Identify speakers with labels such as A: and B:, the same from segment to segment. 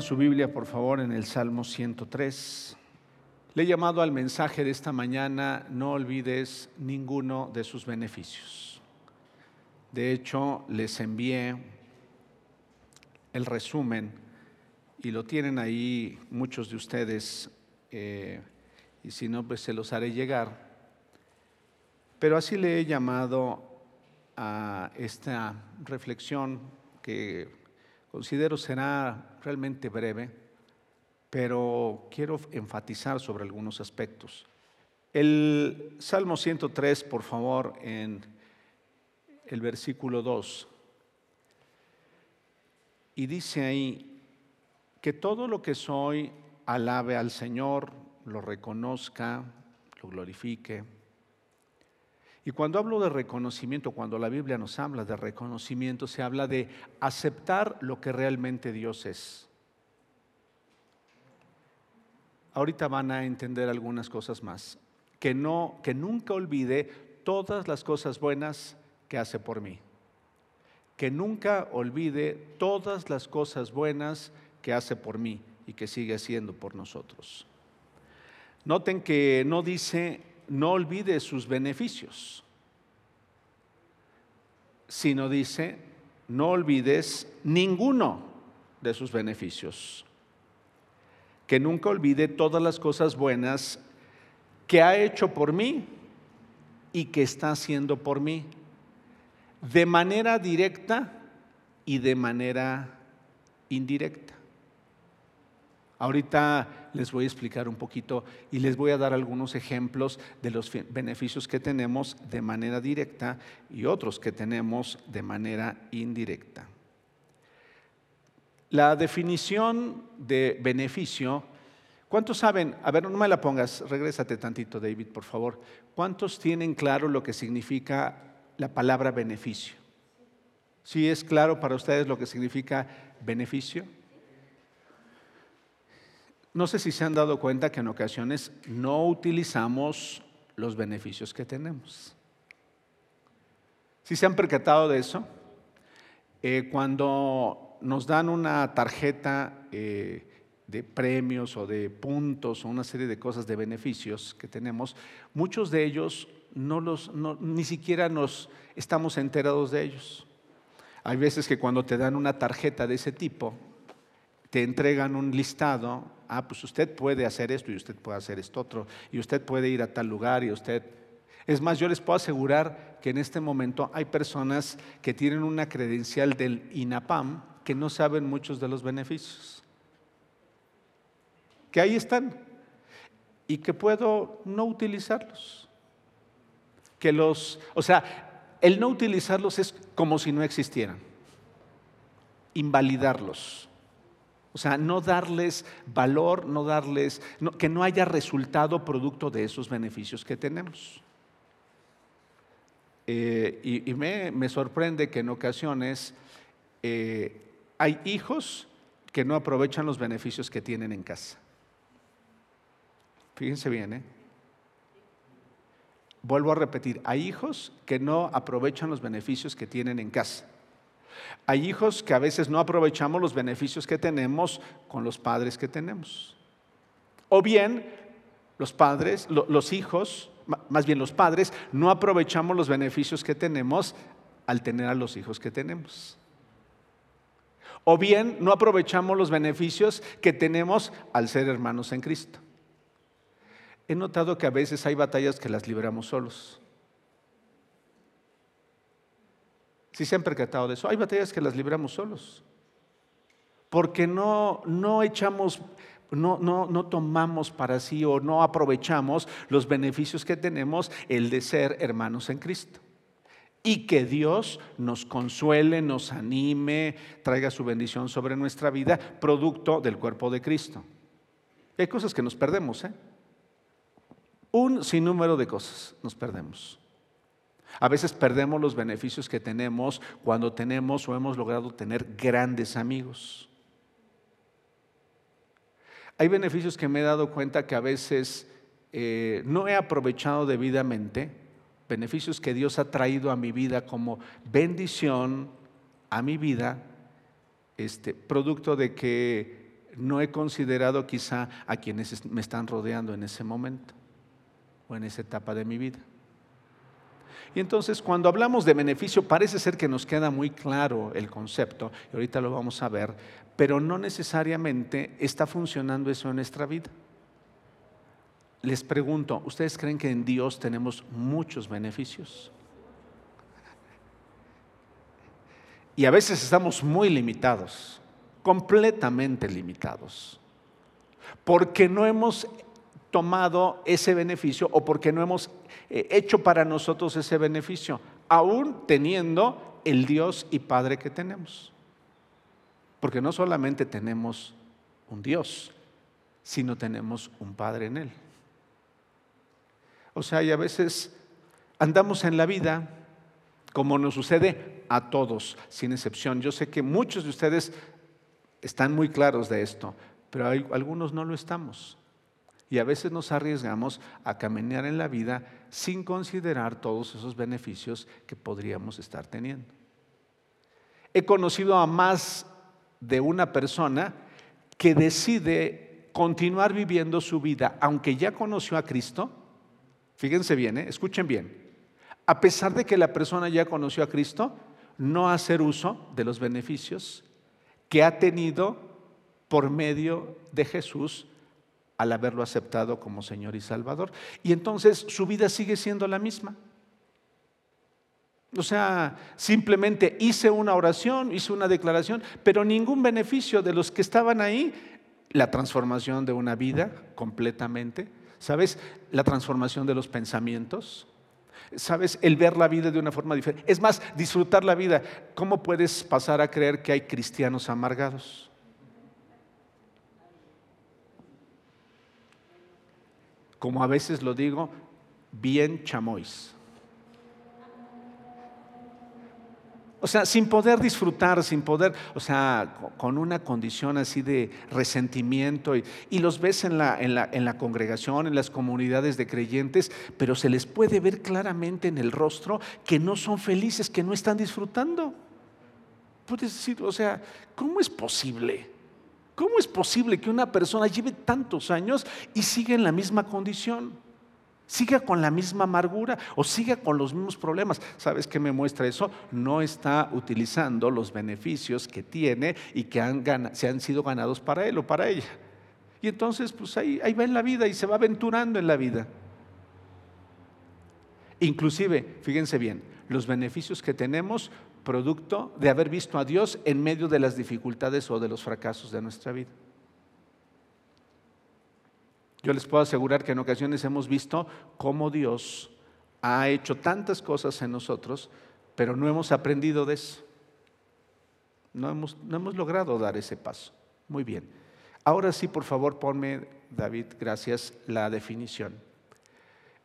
A: Su Biblia, por favor, en el Salmo 103. Le he llamado al mensaje de esta mañana, no olvides ninguno de sus beneficios. De hecho, les envié el resumen y lo tienen ahí muchos de ustedes, eh, y si no, pues se los haré llegar. Pero así le he llamado a esta reflexión que considero será realmente breve, pero quiero enfatizar sobre algunos aspectos. El Salmo 103, por favor, en el versículo 2. Y dice ahí, que todo lo que soy alabe al Señor, lo reconozca, lo glorifique. Y cuando hablo de reconocimiento, cuando la Biblia nos habla de reconocimiento, se habla de aceptar lo que realmente Dios es. Ahorita van a entender algunas cosas más. Que no, que nunca olvide todas las cosas buenas que hace por mí. Que nunca olvide todas las cosas buenas que hace por mí y que sigue haciendo por nosotros. Noten que no dice no olvide sus beneficios, sino dice, no olvides ninguno de sus beneficios. Que nunca olvide todas las cosas buenas que ha hecho por mí y que está haciendo por mí, de manera directa y de manera indirecta. Ahorita les voy a explicar un poquito y les voy a dar algunos ejemplos de los beneficios que tenemos de manera directa y otros que tenemos de manera indirecta. La definición de beneficio, ¿cuántos saben? A ver, no me la pongas, regrésate tantito David, por favor. ¿Cuántos tienen claro lo que significa la palabra beneficio? ¿Sí es claro para ustedes lo que significa beneficio? No sé si se han dado cuenta que en ocasiones no utilizamos los beneficios que tenemos. Si se han percatado de eso, eh, cuando nos dan una tarjeta eh, de premios o de puntos o una serie de cosas de beneficios que tenemos, muchos de ellos no los, ni siquiera nos estamos enterados de ellos. Hay veces que cuando te dan una tarjeta de ese tipo, te entregan un listado, ah, pues usted puede hacer esto y usted puede hacer esto otro, y usted puede ir a tal lugar y usted... Es más, yo les puedo asegurar que en este momento hay personas que tienen una credencial del INAPAM que no saben muchos de los beneficios. Que ahí están y que puedo no utilizarlos. Que los, o sea, el no utilizarlos es como si no existieran. Invalidarlos. O sea, no darles valor, no darles, que no haya resultado producto de esos beneficios que tenemos. Eh, y, me, sorprende que en ocasiones eh, hay hijos que no aprovechan los beneficios que tienen en casa. Fíjense bien, ¿eh? Vuelvo a repetir, hay hijos que no aprovechan los beneficios que tienen en casa. Hay hijos que a veces no aprovechamos los beneficios que tenemos con los padres que tenemos. O bien los padres, los hijos, más bien los padres, no aprovechamos los beneficios que tenemos al tener a los hijos que tenemos. O bien no aprovechamos los beneficios que tenemos al ser hermanos en Cristo. He notado que a veces hay batallas que las libramos solos. Si se han percatado de eso, hay batallas que las libramos solos. Porque no, no echamos, no, no, no tomamos para sí o no aprovechamos los beneficios que tenemos el de ser hermanos en Cristo. Y que Dios nos consuele, nos anime, traiga su bendición sobre nuestra vida, producto del cuerpo de Cristo. Hay cosas que nos perdemos, ¿eh? Un sinnúmero de cosas nos perdemos. A veces perdemos los beneficios que tenemos cuando tenemos o hemos logrado tener grandes amigos. Hay beneficios que me he dado cuenta que a veces eh, no he aprovechado debidamente, beneficios que Dios ha traído a mi vida como bendición a mi vida, este, producto de que no he considerado quizá a quienes me están rodeando en ese momento o en esa etapa de mi vida. Y entonces cuando hablamos de beneficio parece ser que nos queda muy claro el concepto, y ahorita lo vamos a ver, pero no necesariamente está funcionando eso en nuestra vida. Les pregunto, ¿ustedes creen que en Dios tenemos muchos beneficios? Y a veces estamos muy limitados, completamente limitados, porque no hemos tomado ese beneficio o porque no hemos eh, hecho para nosotros ese beneficio, aún teniendo el Dios y Padre que tenemos. Porque no solamente tenemos un Dios, sino tenemos un Padre en Él. O sea, y a veces andamos en la vida como nos sucede a todos, sin excepción. Yo sé que muchos de ustedes están muy claros de esto, pero algunos no lo estamos. Y a veces nos arriesgamos a caminar en la vida sin considerar todos esos beneficios que podríamos estar teniendo. He conocido a más de una persona que decide continuar viviendo su vida, aunque ya conoció a Cristo. Fíjense bien, ¿eh? escuchen bien. A pesar de que la persona ya conoció a Cristo, no hacer uso de los beneficios que ha tenido por medio de Jesús al haberlo aceptado como Señor y Salvador. Y entonces su vida sigue siendo la misma. O sea, simplemente hice una oración, hice una declaración, pero ningún beneficio de los que estaban ahí, la transformación de una vida completamente, ¿sabes? La transformación de los pensamientos, ¿sabes? El ver la vida de una forma diferente. Es más, disfrutar la vida. ¿Cómo puedes pasar a creer que hay cristianos amargados? Como a veces lo digo, bien chamois. O sea, sin poder disfrutar, sin poder, o sea, con una condición así de resentimiento. Y, los ves en la, en, la, en la, congregación, en las comunidades de creyentes, pero se les puede ver claramente en el rostro que no son felices, que no están disfrutando. Puedes decir, o sea, ¿cómo es posible? ¿Cómo es posible que una persona lleve tantos años y siga en la misma condición? Siga con la misma amargura o siga con los mismos problemas. ¿Sabes qué me muestra eso? No está utilizando los beneficios que tiene y que se han sido ganados para él o para ella. Y entonces, pues ahí, ahí va en la vida y se va aventurando en la vida. Inclusive, fíjense bien, los beneficios que tenemos producto de haber visto a Dios en medio de las dificultades o de los fracasos de nuestra vida. Yo les puedo asegurar que en ocasiones hemos visto cómo Dios ha hecho tantas cosas en nosotros, pero no hemos aprendido de eso. No hemos, no hemos logrado dar ese paso. Muy bien. Ahora sí, por favor, ponme, David, gracias, la definición.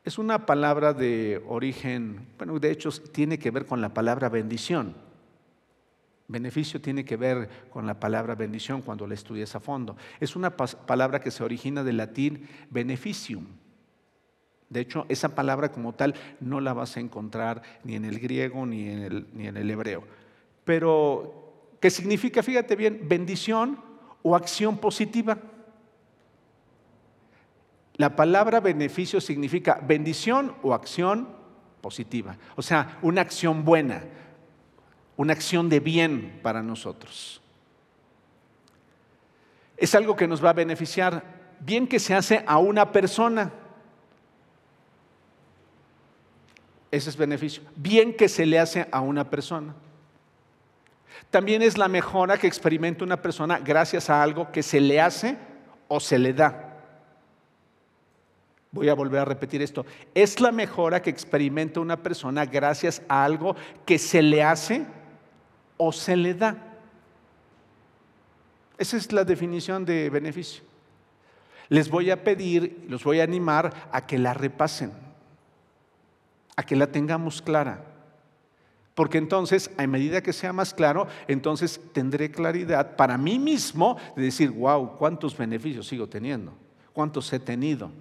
A: Es una palabra de origen, bueno, de hecho tiene que ver con la palabra bendición. Beneficio tiene que ver con la palabra bendición cuando la estudias a fondo. Es una palabra que se origina del latín beneficium. De hecho, esa palabra como tal no la vas a encontrar ni en el griego ni en el, ni en el hebreo. Pero, ¿qué significa? Fíjate bien, bendición o acción positiva. La palabra beneficio significa bendición o acción positiva. O sea, una acción buena, una acción de bien para nosotros. Es algo que nos va a beneficiar, bien que se hace a una persona. Ese es beneficio. Bien que se le hace a una persona. También es la mejora que experimenta una persona gracias a algo que se le hace o se le da. Voy a volver a repetir esto. Es la mejora que experimenta una persona gracias a algo que se le hace o se le da. Esa es la definición de beneficio. Les voy a pedir, los voy a animar a que la repasen, a que la tengamos clara. Porque entonces, a medida que sea más claro, entonces tendré claridad para mí mismo de decir, wow, ¿cuántos beneficios sigo teniendo? ¿Cuántos he tenido?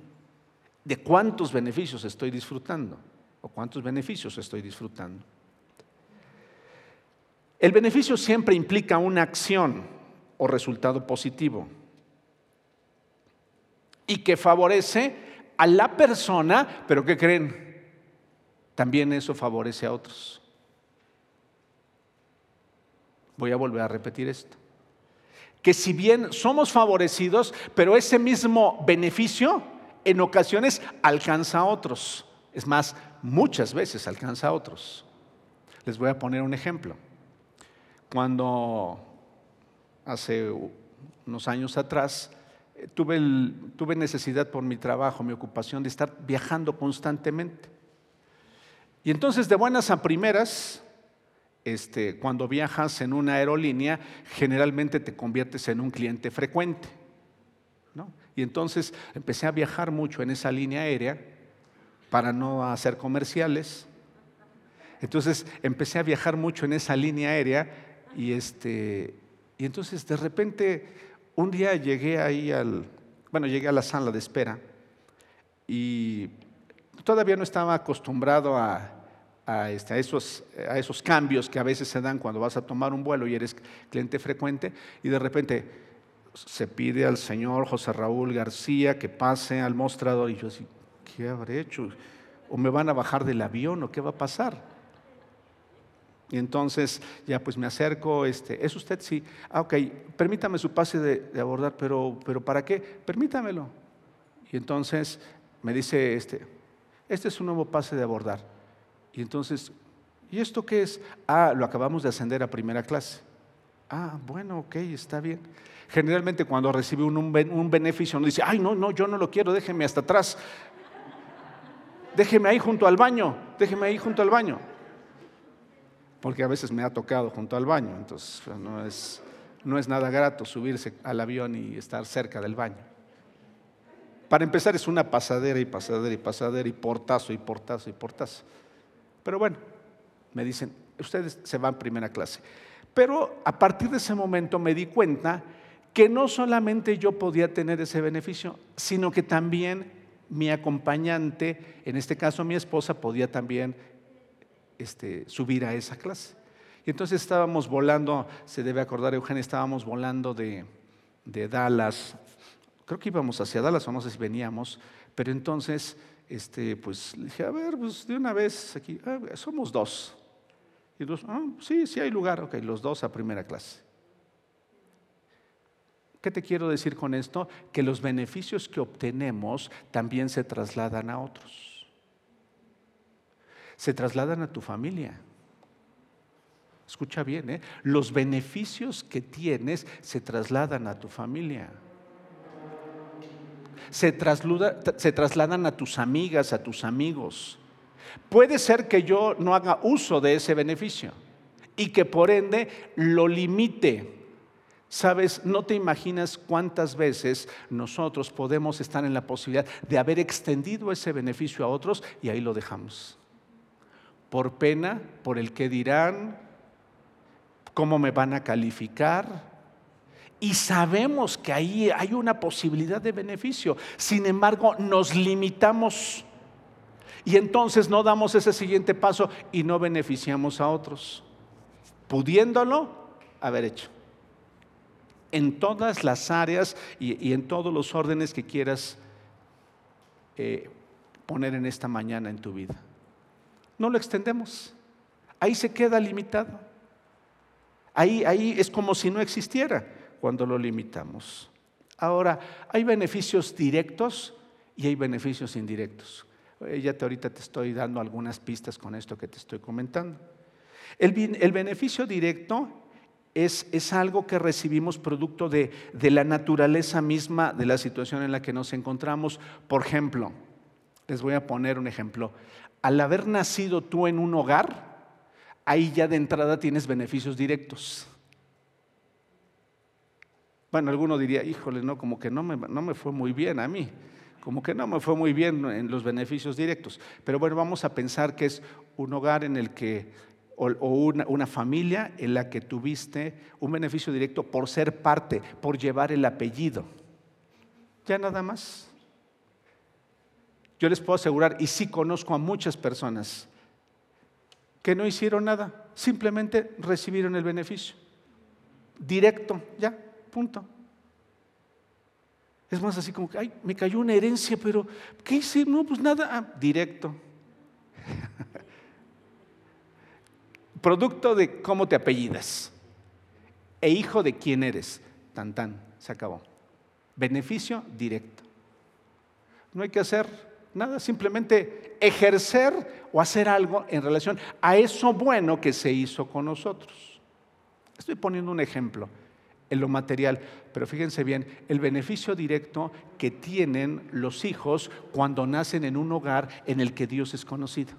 A: De cuántos beneficios estoy disfrutando o cuántos beneficios estoy disfrutando. El beneficio siempre implica una acción o resultado positivo. y que favorece a la persona, pero ¿qué creen? También eso favorece a otros. Voy a volver a repetir esto. Que si bien somos favorecidos, pero ese mismo beneficio en ocasiones alcanza a otros. Es más, muchas veces alcanza a otros. Les voy a poner un ejemplo. Cuando hace unos años atrás tuve, tuve necesidad por mi trabajo, mi ocupación, de estar viajando constantemente. Y entonces de buenas a primeras, este, cuando viajas en una aerolínea, generalmente te conviertes en un cliente frecuente. Y entonces empecé a viajar mucho en esa línea aérea para no hacer comerciales. Entonces empecé a viajar mucho en esa línea aérea y, este, y entonces de repente un día llegué ahí al, bueno, llegué a la sala de espera y todavía no estaba acostumbrado a, este, a, esos, a esos cambios que a veces se dan cuando vas a tomar un vuelo y eres cliente frecuente y de repente se pide al señor José Raúl García que pase al mostrador y yo así, ¿qué habré hecho? ¿O me van a bajar del avión o qué va a pasar? Y entonces ya pues me acerco, este, ¿es usted? Sí. Ah, ok, permítame su pase de, abordar, pero, pero ¿para qué? Permítamelo. Y entonces me dice, este, este es un nuevo pase de abordar. Y entonces, ¿y esto qué es? Ah, lo acabamos de ascender a primera clase. Ah, bueno, ok, está bien. Generalmente cuando recibe un, beneficio, uno dice, ay, no, no, yo no lo quiero, déjeme hasta atrás. Déjeme ahí junto al baño, déjeme ahí junto al baño porque a veces me ha tocado junto al baño, entonces pues, no es, no es nada grato subirse al avión y estar cerca del baño. Para empezar es una pasadera y pasadera y pasadera y portazo y portazo y portazo. Pero bueno, me dicen, ustedes se van primera clase. Pero a partir de ese momento me di cuenta que no solamente yo podía tener ese beneficio, sino que también mi acompañante, en este caso mi esposa, podía también este, subir a esa clase. Y entonces estábamos volando, se debe acordar Eugenia, estábamos volando de, Dallas, creo que íbamos hacia Dallas o no sé si veníamos, pero entonces, este, pues dije, a ver, pues de una vez aquí, ah, somos dos. Y dos, ah, sí, sí hay lugar, ok, los dos a primera clase. ¿Qué te quiero decir con esto? Que los beneficios que obtenemos también se trasladan a otros se trasladan a tu familia. Escucha bien, ¿eh? los beneficios que tienes se trasladan a tu familia. Se, se trasladan a tus amigas, a tus amigos. Puede ser que yo no haga uso de ese beneficio y que por ende lo limite. Sabes, no te imaginas cuántas veces nosotros podemos estar en la posibilidad de haber extendido ese beneficio a otros y ahí lo dejamos por pena, por el que dirán, cómo me van a calificar. Y sabemos que ahí hay una posibilidad de beneficio. Sin embargo, nos limitamos. Y entonces no damos ese siguiente paso y no beneficiamos a otros, pudiéndolo haber hecho. En todas las áreas y, en todos los órdenes que quieras eh, poner en esta mañana en tu vida no lo extendemos. Ahí se queda limitado. Ahí, ahí es como si no existiera cuando lo limitamos. Ahora, hay beneficios directos y hay beneficios indirectos. Eh, ya te, ahorita te estoy dando algunas pistas con esto que te estoy comentando. El, el beneficio directo es, es, algo que recibimos producto de, de la naturaleza misma de la situación en la que nos encontramos. Por ejemplo, les voy a poner un ejemplo al haber nacido tú en un hogar, ahí ya de entrada tienes beneficios directos. Bueno, alguno diría, híjole, no, como que no me, no me fue muy bien a mí, como que no me fue muy bien en los beneficios directos. Pero bueno, vamos a pensar que es un hogar en el que, o, una, familia en la que tuviste un beneficio directo por ser parte, por llevar el apellido. Ya nada más. Yo les puedo asegurar, y sí conozco a muchas personas que no hicieron nada, simplemente recibieron el beneficio. Directo, ya, punto. Es más así como que, ay, me cayó una herencia, pero ¿qué hice? No, pues nada, ah, directo. Producto de cómo te apellidas e hijo de quién eres. Tan tan, se acabó. Beneficio directo. No hay que hacer nada, simplemente ejercer o hacer algo en relación a eso bueno que se hizo con nosotros. Estoy poniendo un ejemplo en lo material, pero fíjense bien, el beneficio directo que tienen los hijos cuando nacen en un hogar en el que Dios es conocido.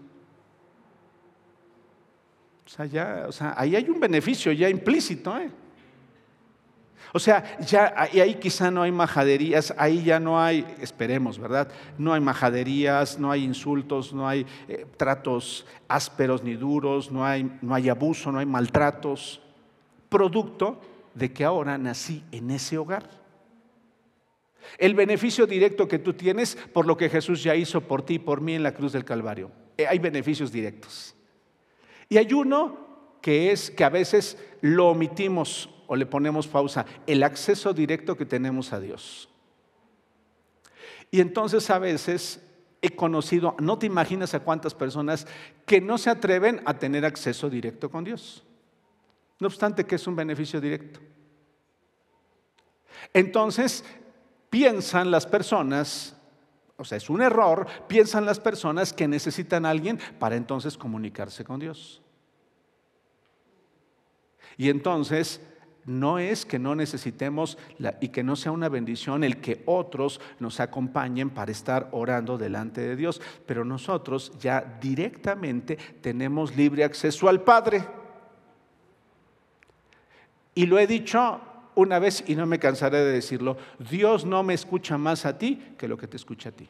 A: O sea, ya, o sea ahí hay un beneficio ya implícito, ¿eh? O sea, ya ahí quizá no hay majaderías, ahí ya no hay, esperemos, ¿verdad? No hay majaderías, no hay insultos, no hay eh, tratos ásperos ni duros, no hay, no hay abuso, no hay maltratos, producto de que ahora nací en ese hogar. El beneficio directo que tú tienes por lo que Jesús ya hizo por ti y por mí en la cruz del Calvario. Eh, hay beneficios directos. Y hay uno que es que a veces lo omitimos o le ponemos pausa, el acceso directo que tenemos a Dios. Y entonces a veces he conocido, no te imaginas a cuántas personas que no se atreven a tener acceso directo con Dios. No obstante que es un beneficio directo. Entonces, piensan las personas, o sea, es un error, piensan las personas que necesitan a alguien para entonces comunicarse con Dios. Y entonces no es que no necesitemos y que no sea una bendición el que otros nos acompañen para estar orando delante de Dios, pero nosotros ya directamente tenemos libre acceso al Padre. Y lo he dicho una vez y no me cansaré de decirlo, Dios no me escucha más a ti que lo que te escucha a ti.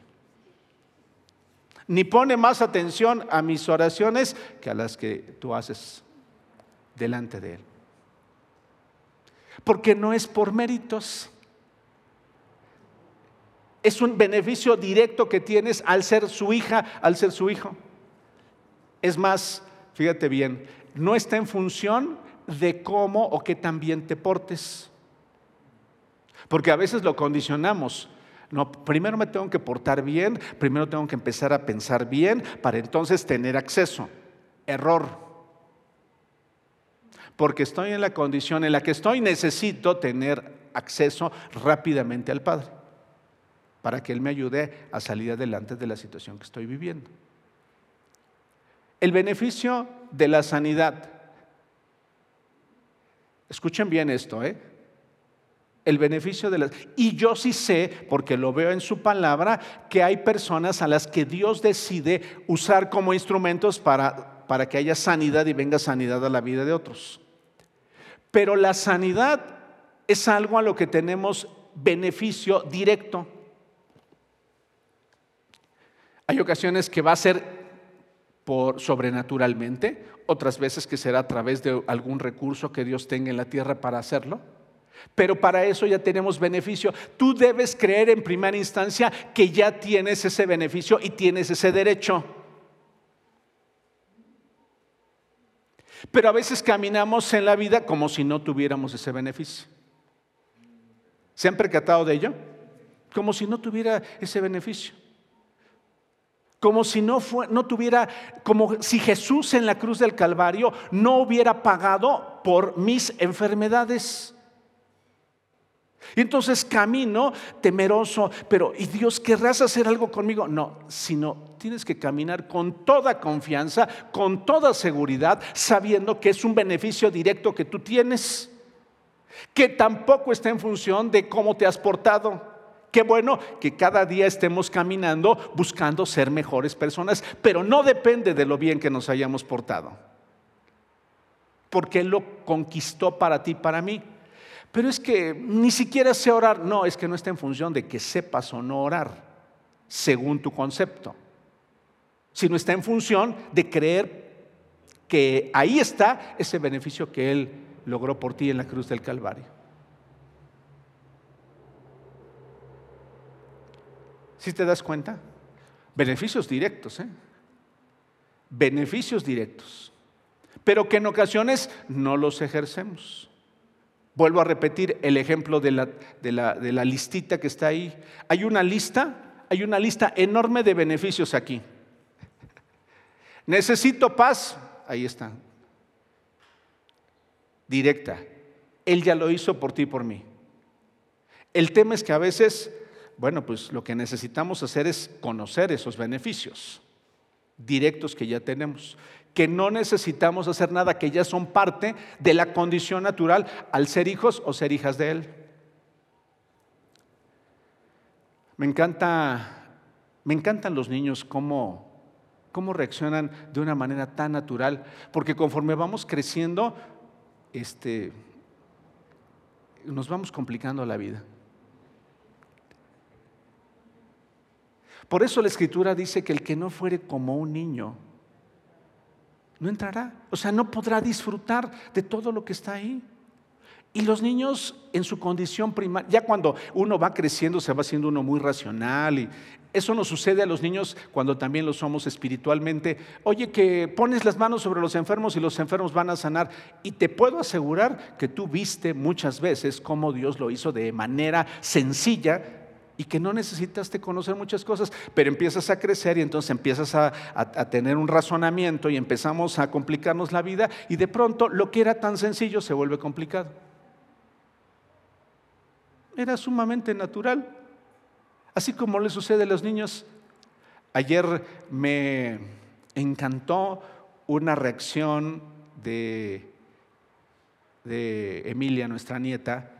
A: Ni pone más atención a mis oraciones que a las que tú haces delante de Él porque no es por méritos. Es un beneficio directo que tienes al ser su hija, al ser su hijo. Es más, fíjate bien, no está en función de cómo o qué tan bien te portes. Porque a veces lo condicionamos. No, primero me tengo que portar bien, primero tengo que empezar a pensar bien para entonces tener acceso. Error porque estoy en la condición en la que estoy, necesito tener acceso rápidamente al Padre para que Él me ayude a salir adelante de la situación que estoy viviendo. El beneficio de la sanidad. Escuchen bien esto, ¿eh? El beneficio de la... Y yo sí sé, porque lo veo en su palabra, que hay personas a las que Dios decide usar como instrumentos para, para que haya sanidad y venga sanidad a la vida de otros. Pero la sanidad es algo a lo que tenemos beneficio directo. Hay ocasiones que va a ser por sobrenaturalmente, otras veces que será a través de algún recurso que Dios tenga en la tierra para hacerlo. Pero para eso ya tenemos beneficio. Tú debes creer en primera instancia que ya tienes ese beneficio y tienes ese derecho. Pero a veces caminamos en la vida como si no tuviéramos ese beneficio. ¿Se han percatado de ello? Como si no tuviera ese beneficio. Como si no, no tuviera, como si Jesús en la cruz del Calvario no hubiera pagado por mis enfermedades. Y entonces camino temeroso, pero ¿y Dios querrás hacer algo conmigo? No, sino tienes que caminar con toda confianza, con toda seguridad, sabiendo que es un beneficio directo que tú tienes, que tampoco está en función de cómo te has portado. Qué bueno que cada día estemos caminando buscando ser mejores personas, pero no depende de lo bien que nos hayamos portado, porque Él lo conquistó para ti, para mí. Pero es que ni siquiera sé orar. No, es que no está en función de que sepas o no orar, según tu concepto, sino está en función de creer que ahí está ese beneficio que Él logró por ti en la cruz del Calvario. ¿Sí te das cuenta? Beneficios directos, ¿eh? Beneficios directos. Pero que en ocasiones no los ejercemos Vuelvo a repetir el ejemplo de la, de la, listita que está ahí. Hay una lista, hay una lista enorme de beneficios aquí. Necesito paz, ahí está. Directa. Él ya lo hizo por ti y por mí. El tema es que a veces, bueno, pues lo que necesitamos hacer es conocer esos beneficios directos que ya tenemos que no necesitamos hacer nada, que ya son parte de la condición natural al ser hijos o ser hijas de Él. Me encanta, me encantan los niños cómo, cómo reaccionan de una manera tan natural, porque conforme vamos creciendo, este, nos vamos complicando la vida. Por eso la escritura dice que el que no fuere como un niño, no entrará. O sea, no podrá disfrutar de todo lo que está ahí. Y los niños en su condición primaria, ya cuando uno va creciendo se va haciendo uno muy racional y eso nos sucede a los niños cuando también lo somos espiritualmente. Oye, que pones las manos sobre los enfermos y los enfermos van a sanar. Y te puedo asegurar que tú viste muchas veces cómo Dios lo hizo de manera sencilla y que no necesitaste conocer muchas cosas, pero empiezas a crecer y entonces empiezas a, tener un razonamiento y empezamos a complicarnos la vida y de pronto lo que era tan sencillo se vuelve complicado. Era sumamente natural, así como le sucede a los niños. Ayer me encantó una reacción de, de Emilia, nuestra nieta,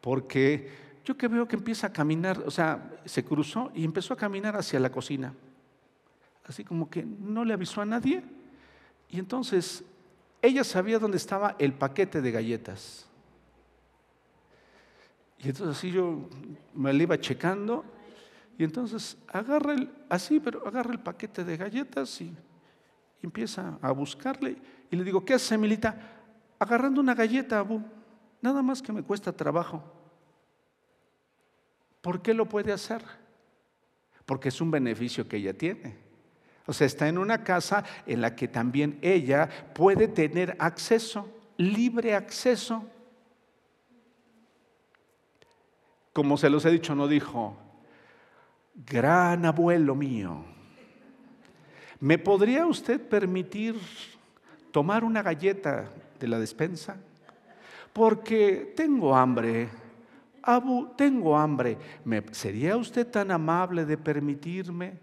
A: porque yo que veo que empieza a caminar, o sea, se cruzó y empezó a caminar hacia la cocina. Así como que no le avisó a nadie. Y entonces ella sabía dónde estaba el paquete de galletas. Y entonces así yo me la iba checando. Y entonces agarra el, así, pero agarra el paquete de galletas y, empieza a buscarle. Y le digo, ¿qué hace, Emilita? Agarrando una galleta, Abu. Nada más que me cuesta trabajo. ¿Por qué lo puede hacer? Porque es un beneficio que ella tiene. O sea, está en una casa en la que también ella puede tener acceso, libre acceso. Como se los he dicho, no dijo, gran abuelo mío, ¿me podría usted permitir tomar una galleta de la despensa? Porque tengo hambre Abu, tengo hambre. ¿Sería usted tan amable de permitirme?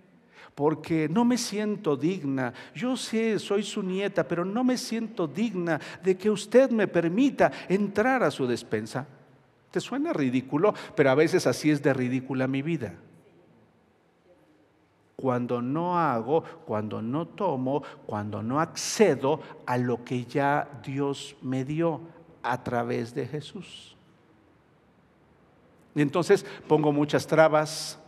A: Porque no me siento digna. Yo sé, soy su nieta, pero no me siento digna de que usted me permita entrar a su despensa. Te suena ridículo, pero a veces así es de ridícula mi vida. Cuando no hago, cuando no tomo, cuando no accedo a lo que ya Dios me dio a través de Jesús. Y entonces pongo muchas trabas,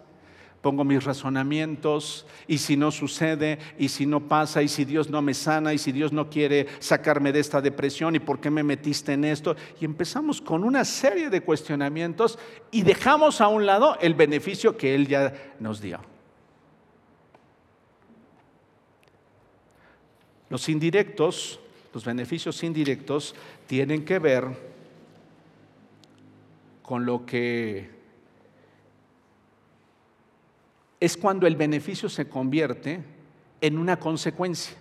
A: pongo mis razonamientos, y si no sucede, y si no pasa, y si Dios no me sana, y si Dios no quiere sacarme de esta depresión, y por qué me metiste en esto, y empezamos con una serie de cuestionamientos y dejamos a un lado el beneficio que Él ya nos dio. Los indirectos, los beneficios indirectos, tienen que ver con lo que es cuando el beneficio se convierte en una consecuencia.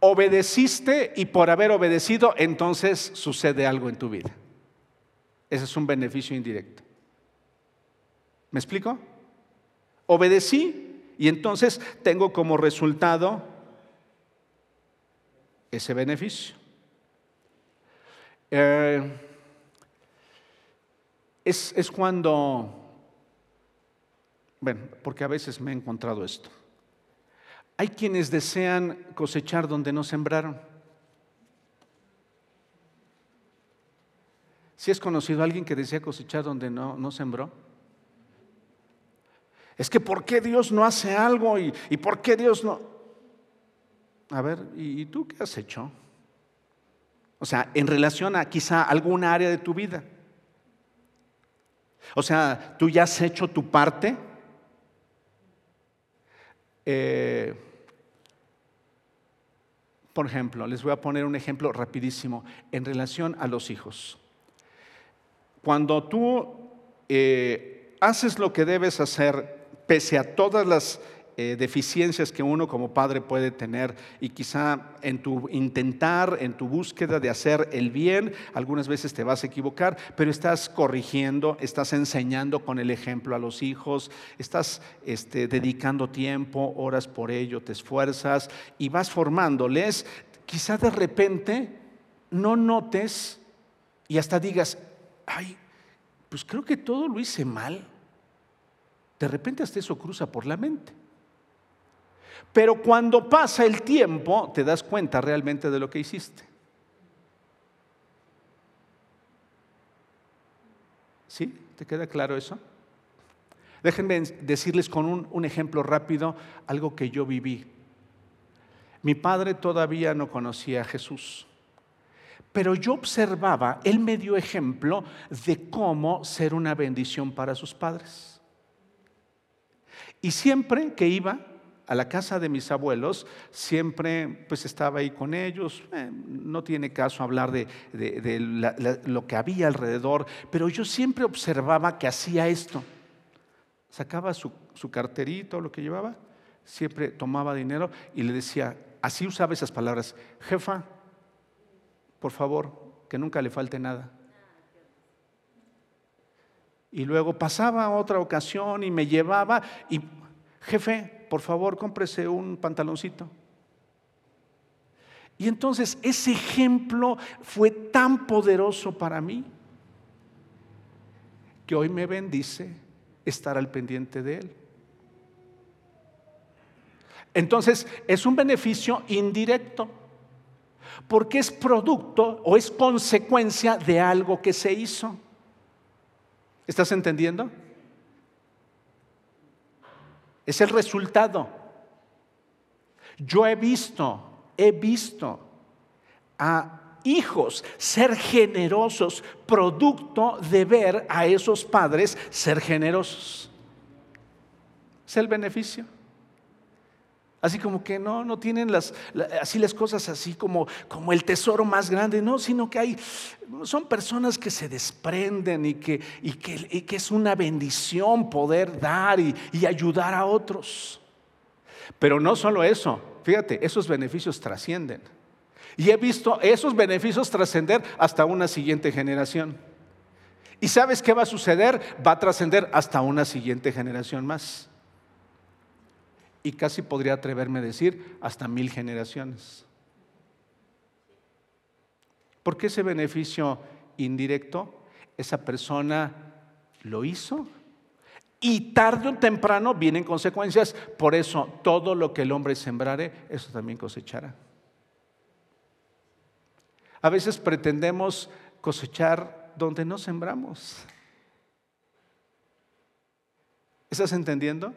A: Obedeciste y por haber obedecido, entonces sucede algo en tu vida. Ese es un beneficio indirecto. ¿Me explico? Obedecí y entonces tengo como resultado ese beneficio. Eh, es, cuando, bueno, porque a veces me he encontrado esto. Hay quienes desean cosechar donde no sembraron. ¿Si has conocido a alguien que desea cosechar donde no, no sembró? Es que ¿por qué Dios no hace algo? ¿Y, y por qué Dios no? A ver, ¿y tú qué has hecho? O sea, en relación a quizá alguna área de tu vida. O sea, tú ya has hecho tu parte. Eh, Por ejemplo, les voy a poner un ejemplo rapidísimo en relación a los hijos. Cuando tú eh, haces lo que debes hacer, pese a todas las eh, deficiencias que uno como padre puede tener y quizá en tu intentar, en tu búsqueda de hacer el bien, algunas veces te vas a equivocar, pero estás corrigiendo, estás enseñando con el ejemplo a los hijos, estás este, dedicando tiempo, horas por ello, te esfuerzas y vas formándoles, quizá de repente no notes y hasta digas, ay, pues creo que todo lo hice mal. De repente hasta eso cruza por la mente. Pero cuando pasa el tiempo, te das cuenta realmente de lo que hiciste. ¿Sí? ¿Te queda claro eso? Déjenme decirles con un, ejemplo rápido algo que yo viví. Mi padre todavía no conocía a Jesús, pero yo observaba, él me dio ejemplo de cómo ser una bendición para sus padres. Y siempre que iba, a la casa de mis abuelos, siempre pues estaba ahí con ellos, eh, no tiene caso hablar de, lo que había alrededor, pero yo siempre observaba que hacía esto. Sacaba su, su carterito, lo que llevaba, siempre tomaba dinero y le decía, así usaba esas palabras, jefa, por favor, que nunca le falte nada. Y luego pasaba otra ocasión y me llevaba y, jefe, por favor, cómprese un pantaloncito. Y entonces ese ejemplo fue tan poderoso para mí que hoy me bendice estar al pendiente de él. Entonces es un beneficio indirecto, porque es producto o es consecuencia de algo que se hizo. ¿Estás entendiendo? Es el resultado. Yo he visto, he visto a hijos ser generosos, producto de ver a esos padres ser generosos. Es el beneficio. Así como que no, no tienen las, así las cosas así como, como el tesoro más grande, no, sino que hay, son personas que se desprenden y que, y que, es una bendición poder dar y, y ayudar a otros. Pero no solo eso, fíjate, esos beneficios trascienden. Y he visto esos beneficios trascender hasta una siguiente generación. ¿Y sabes qué va a suceder? Va a trascender hasta una siguiente generación más y casi podría atreverme a decir hasta mil generaciones. ¿Por qué ese beneficio indirecto? Esa persona lo hizo y tarde o temprano vienen consecuencias. Por eso todo lo que el hombre sembrare, eso también cosechará. A veces pretendemos cosechar donde no sembramos. ¿Estás entendiendo?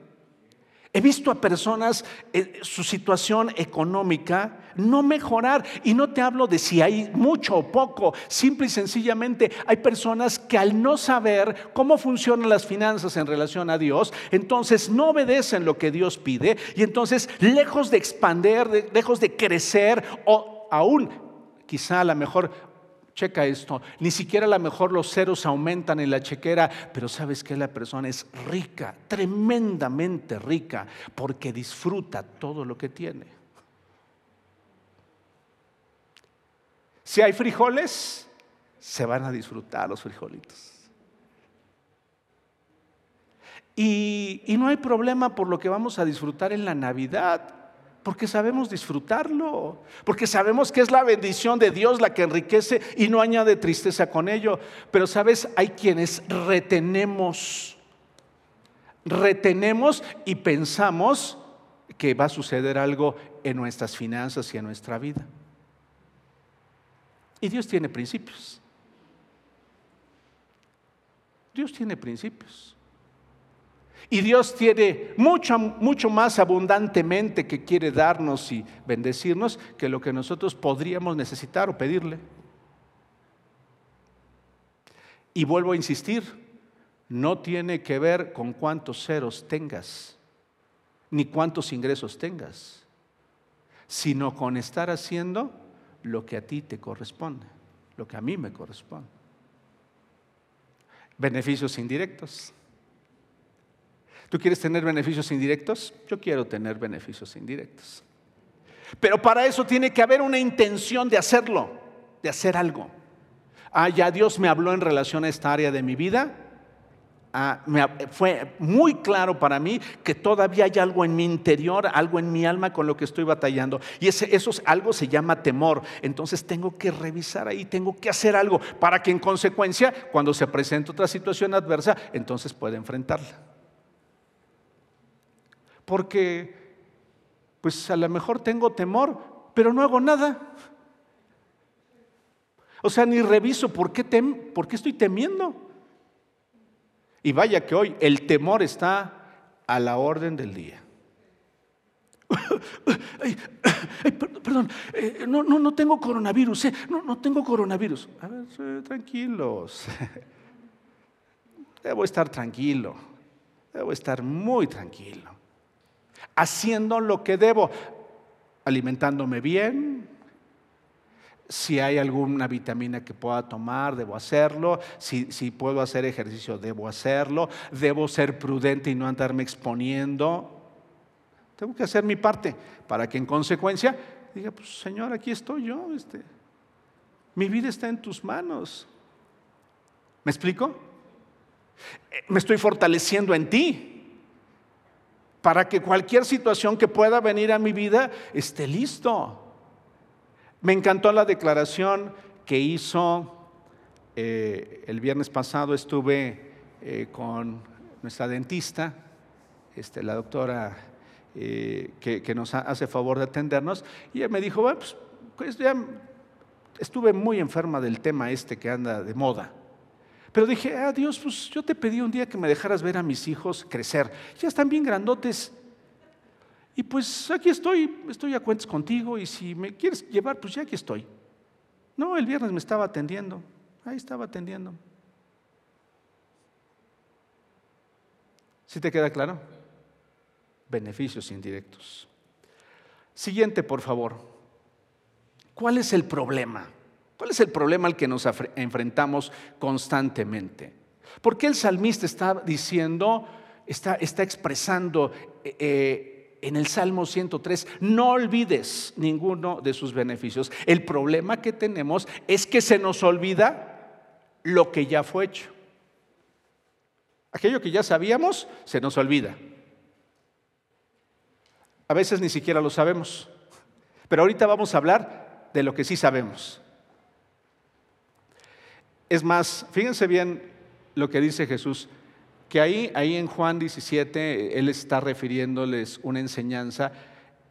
A: He visto a personas, eh, su situación económica, no mejorar. Y no te hablo de si hay mucho o poco. Simple y sencillamente hay personas que al no saber cómo funcionan las finanzas en relación a Dios, entonces no obedecen lo que Dios pide. Y entonces, lejos de expander, lejos de crecer, o aún quizá a mejor Checa esto, ni siquiera a lo mejor los ceros aumentan en la chequera, pero sabes que la persona es rica, tremendamente rica, porque disfruta todo lo que tiene. Si hay frijoles, se van a disfrutar los frijolitos. Y, y no hay problema por lo que vamos a disfrutar en la Navidad. Porque sabemos disfrutarlo, porque sabemos que es la bendición de Dios la que enriquece y no añade tristeza con ello. Pero sabes, hay quienes retenemos, retenemos y pensamos que va a suceder algo en nuestras finanzas y en nuestra vida. Y Dios tiene principios. Dios tiene principios. Y Dios tiene mucho, mucho más abundantemente que quiere darnos y bendecirnos que lo que nosotros podríamos necesitar o pedirle. Y vuelvo a insistir, no tiene que ver con cuántos ceros tengas, ni cuántos ingresos tengas, sino con estar haciendo lo que a ti te corresponde, lo que a mí me corresponde. Beneficios indirectos. ¿Tú quieres tener beneficios indirectos? Yo quiero tener beneficios indirectos. Pero para eso tiene que haber una intención de hacerlo, de hacer algo. Ah, ya Dios me habló en relación a esta área de mi vida. Ah, fue muy claro para mí que todavía hay algo en mi interior, algo en mi alma con lo que estoy batallando. Y ese, eso algo se llama temor. Entonces tengo que revisar ahí, tengo que hacer algo para que en consecuencia, cuando se presente otra situación adversa, entonces pueda enfrentarla. Porque, pues a lo mejor tengo temor, pero no hago nada. O sea, ni reviso por qué, por qué estoy temiendo. Y vaya que hoy el temor está a la orden del día. perdón, eh, no, no, no, tengo coronavirus, eh, no, no tengo coronavirus. A ver, tranquilos. Debo estar tranquilo, debo estar muy tranquilo haciendo lo que debo, alimentándome bien. Si hay alguna vitamina que pueda tomar, debo hacerlo. Si, puedo hacer ejercicio, debo hacerlo. Debo ser prudente y no andarme exponiendo. Tengo que hacer mi parte para que en consecuencia diga, pues Señor, aquí estoy yo. Este, mi vida está en tus manos. ¿Me explico? Eh, me estoy fortaleciendo en ti para que cualquier situación que pueda venir a mi vida esté listo. Me encantó la declaración que hizo eh, el viernes pasado, estuve eh, con nuestra dentista, este, la doctora eh, que, nos hace favor de atendernos, y ella me dijo, pues, pues ya estuve muy enferma del tema este que anda de moda. Pero dije, ah, Dios, pues yo te pedí un día que me dejaras ver a mis hijos crecer. Ya están bien grandotes. Y pues aquí estoy, estoy a cuentas contigo y si me quieres llevar, pues ya aquí estoy. No, el viernes me estaba atendiendo. Ahí estaba atendiendo. ¿Sí te queda claro? Beneficios indirectos. Siguiente, por favor. ¿Cuál es el problema? ¿Cuál es el problema al que nos enfrentamos constantemente? ¿Por qué el salmista está diciendo, está, expresando eh, eh, en el Salmo 103, no olvides ninguno de sus beneficios? El problema que tenemos es que se nos olvida lo que ya fue hecho. Aquello que ya sabíamos, se nos olvida. A veces ni siquiera lo sabemos. Pero ahorita vamos a hablar de lo que sí sabemos. Es más, fíjense bien lo que dice Jesús, que ahí, ahí en Juan 17, Él está refiriéndoles una enseñanza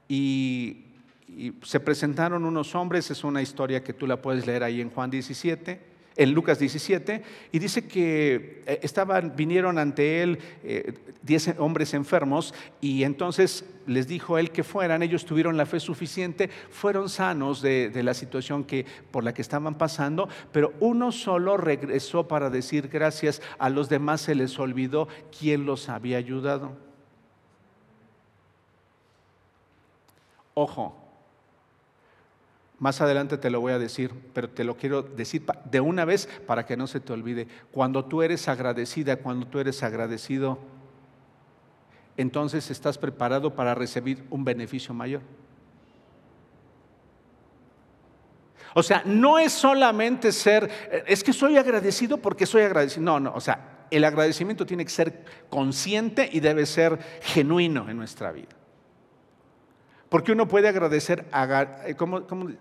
A: y, y se presentaron unos hombres, es una historia que tú la puedes leer ahí en Juan 17 en Lucas 17, y dice que eh, estaban, vinieron ante él eh, diez hombres enfermos, y entonces les dijo él que fueran, ellos tuvieron la fe suficiente, fueron sanos de, de la situación que, por la que estaban pasando, pero uno solo regresó para decir gracias, a los demás se les olvidó quién los había ayudado. Ojo, más adelante te lo voy a decir, pero te lo quiero decir de una vez para que no se te olvide. Cuando tú eres agradecida, cuando tú eres agradecido, entonces estás preparado para recibir un beneficio mayor. O sea, no es solamente ser, es que soy agradecido porque soy agradecido. No, no, o sea, el agradecimiento tiene que ser consciente y debe ser genuino en nuestra vida. Porque uno puede agradecer, eh,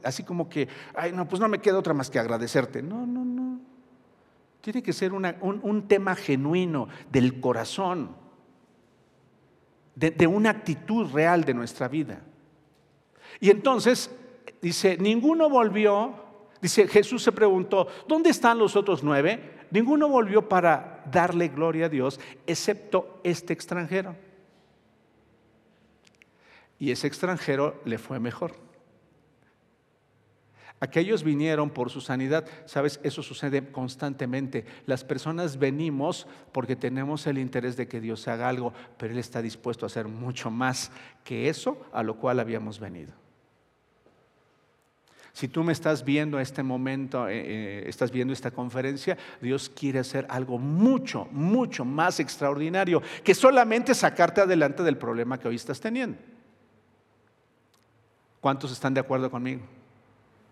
A: así como que, ay, no, pues no me queda otra más que agradecerte. No, no, no. Tiene que ser un, tema genuino del corazón, de, de una actitud real de nuestra vida. Y entonces, dice, ninguno volvió, dice, Jesús se preguntó, ¿dónde están los otros nueve? Ninguno volvió para darle gloria a Dios, excepto este extranjero y ese extranjero le fue mejor. Aquellos vinieron por su sanidad. Sabes, eso sucede constantemente. Las personas venimos porque tenemos el interés de que Dios haga algo, pero Él está dispuesto a hacer mucho más que eso a lo cual habíamos venido. Si tú me estás viendo a este momento, eh, eh, estás viendo esta conferencia, Dios quiere hacer algo mucho, mucho más extraordinario que solamente sacarte adelante del problema que hoy estás teniendo. ¿Cuántos están de acuerdo conmigo?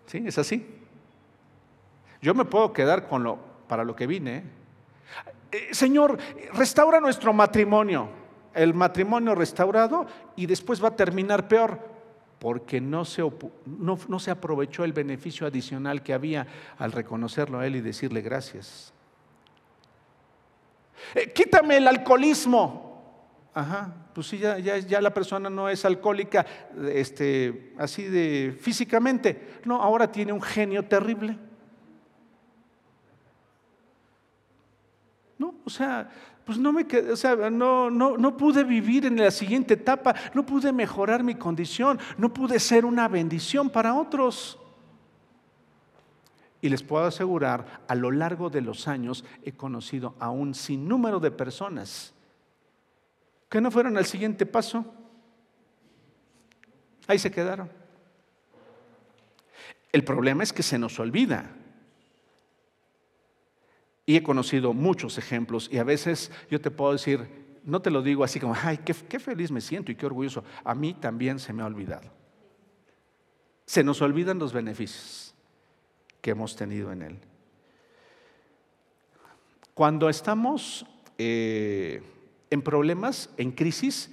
A: ¿Sí? ¿Es así? Yo me puedo quedar con lo para lo que vine. ¿eh? Señor, restaura nuestro matrimonio. El matrimonio restaurado y después va a terminar peor porque no se, no, se, aprovechó el beneficio adicional que había al reconocerlo a Él y decirle gracias. Eh, quítame el alcoholismo. Ajá, pues sí, ya, ya, la persona no es alcohólica este, así de físicamente. No, ahora tiene un genio terrible. No, o sea, pues no me o sea, no, no, no pude vivir en la siguiente etapa, no pude mejorar mi condición, no pude ser una bendición para otros. Y les puedo asegurar, a lo largo de los años he conocido a un sinnúmero de personas que no fueron al siguiente paso. Ahí se quedaron. El problema es que se nos olvida y he conocido muchos ejemplos y a veces yo te puedo decir, no te lo digo así como, ay, qué, feliz me siento y qué orgulloso. A mí también se me ha olvidado. Se nos olvidan los beneficios que hemos tenido en Él. Cuando estamos eh, en problemas, en crisis,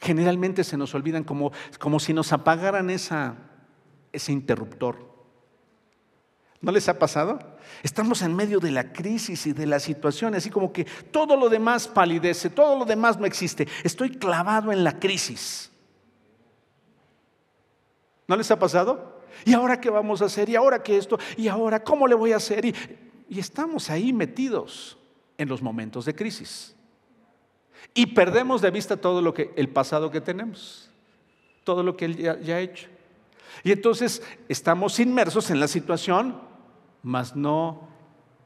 A: generalmente se nos olvidan como, como si nos apagaran ese interruptor. ¿No les ha pasado? Estamos en medio de la crisis y de la situación, así como que todo lo demás palidece, todo lo demás no existe. Estoy clavado en la crisis. ¿No les ha pasado? ¿Y ahora qué vamos a hacer? ¿Y ahora qué esto? ¿Y ahora cómo le voy a hacer? Y, estamos ahí metidos en los momentos de crisis. Y perdemos de vista todo lo que el pasado que tenemos, todo lo que él ya ha hecho. Y entonces estamos inmersos en la situación mas no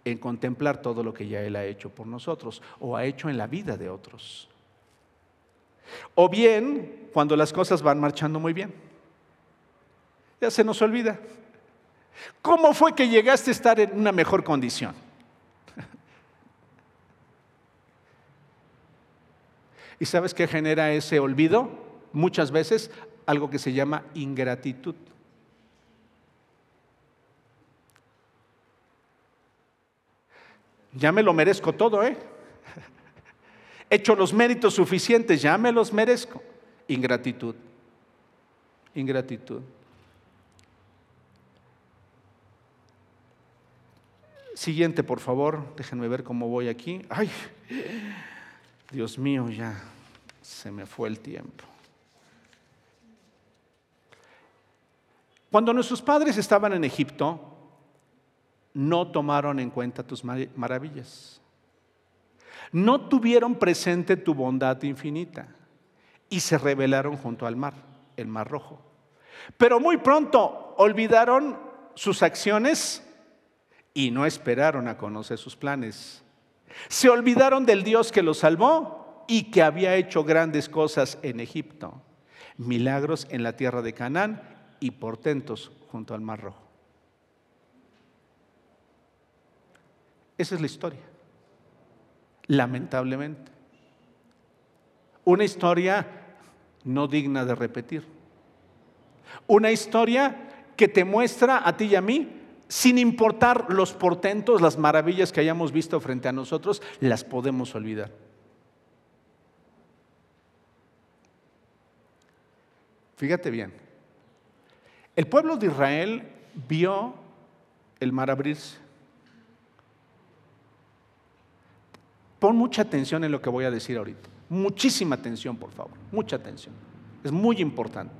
A: en contemplar todo lo que ya Él ha hecho por nosotros o ha hecho en la vida de otros. O bien cuando las cosas van marchando muy bien. Ya se nos olvida. ¿Cómo fue que llegaste a estar en una mejor condición? ¿Y sabes qué genera ese olvido? Muchas veces algo que se llama ingratitud. Ya me lo merezco todo, ¿eh? He hecho los méritos suficientes, ya me los merezco. Ingratitud. Ingratitud. Siguiente, por favor. Déjenme ver cómo voy aquí. Ay, Dios mío, ya se me fue el tiempo. Cuando nuestros padres estaban en Egipto, no tomaron en cuenta tus maravillas. No tuvieron presente tu bondad infinita y se rebelaron junto al mar, el mar rojo. Pero muy pronto olvidaron sus acciones y no esperaron a conocer sus planes. Se olvidaron del Dios que los salvó y que había hecho grandes cosas en Egipto, milagros en la tierra de Canaán y portentos junto al mar rojo. Esa es la historia. Lamentablemente. Una historia no digna de repetir. Una historia que te muestra a ti y a mí, sin importar los portentos, las maravillas que hayamos visto frente a nosotros, las podemos olvidar. Fíjate bien, el pueblo de Israel vio el mar abrirse. Pon mucha atención en lo que voy a decir ahorita. Muchísima atención, por favor. Mucha atención. Es muy importante.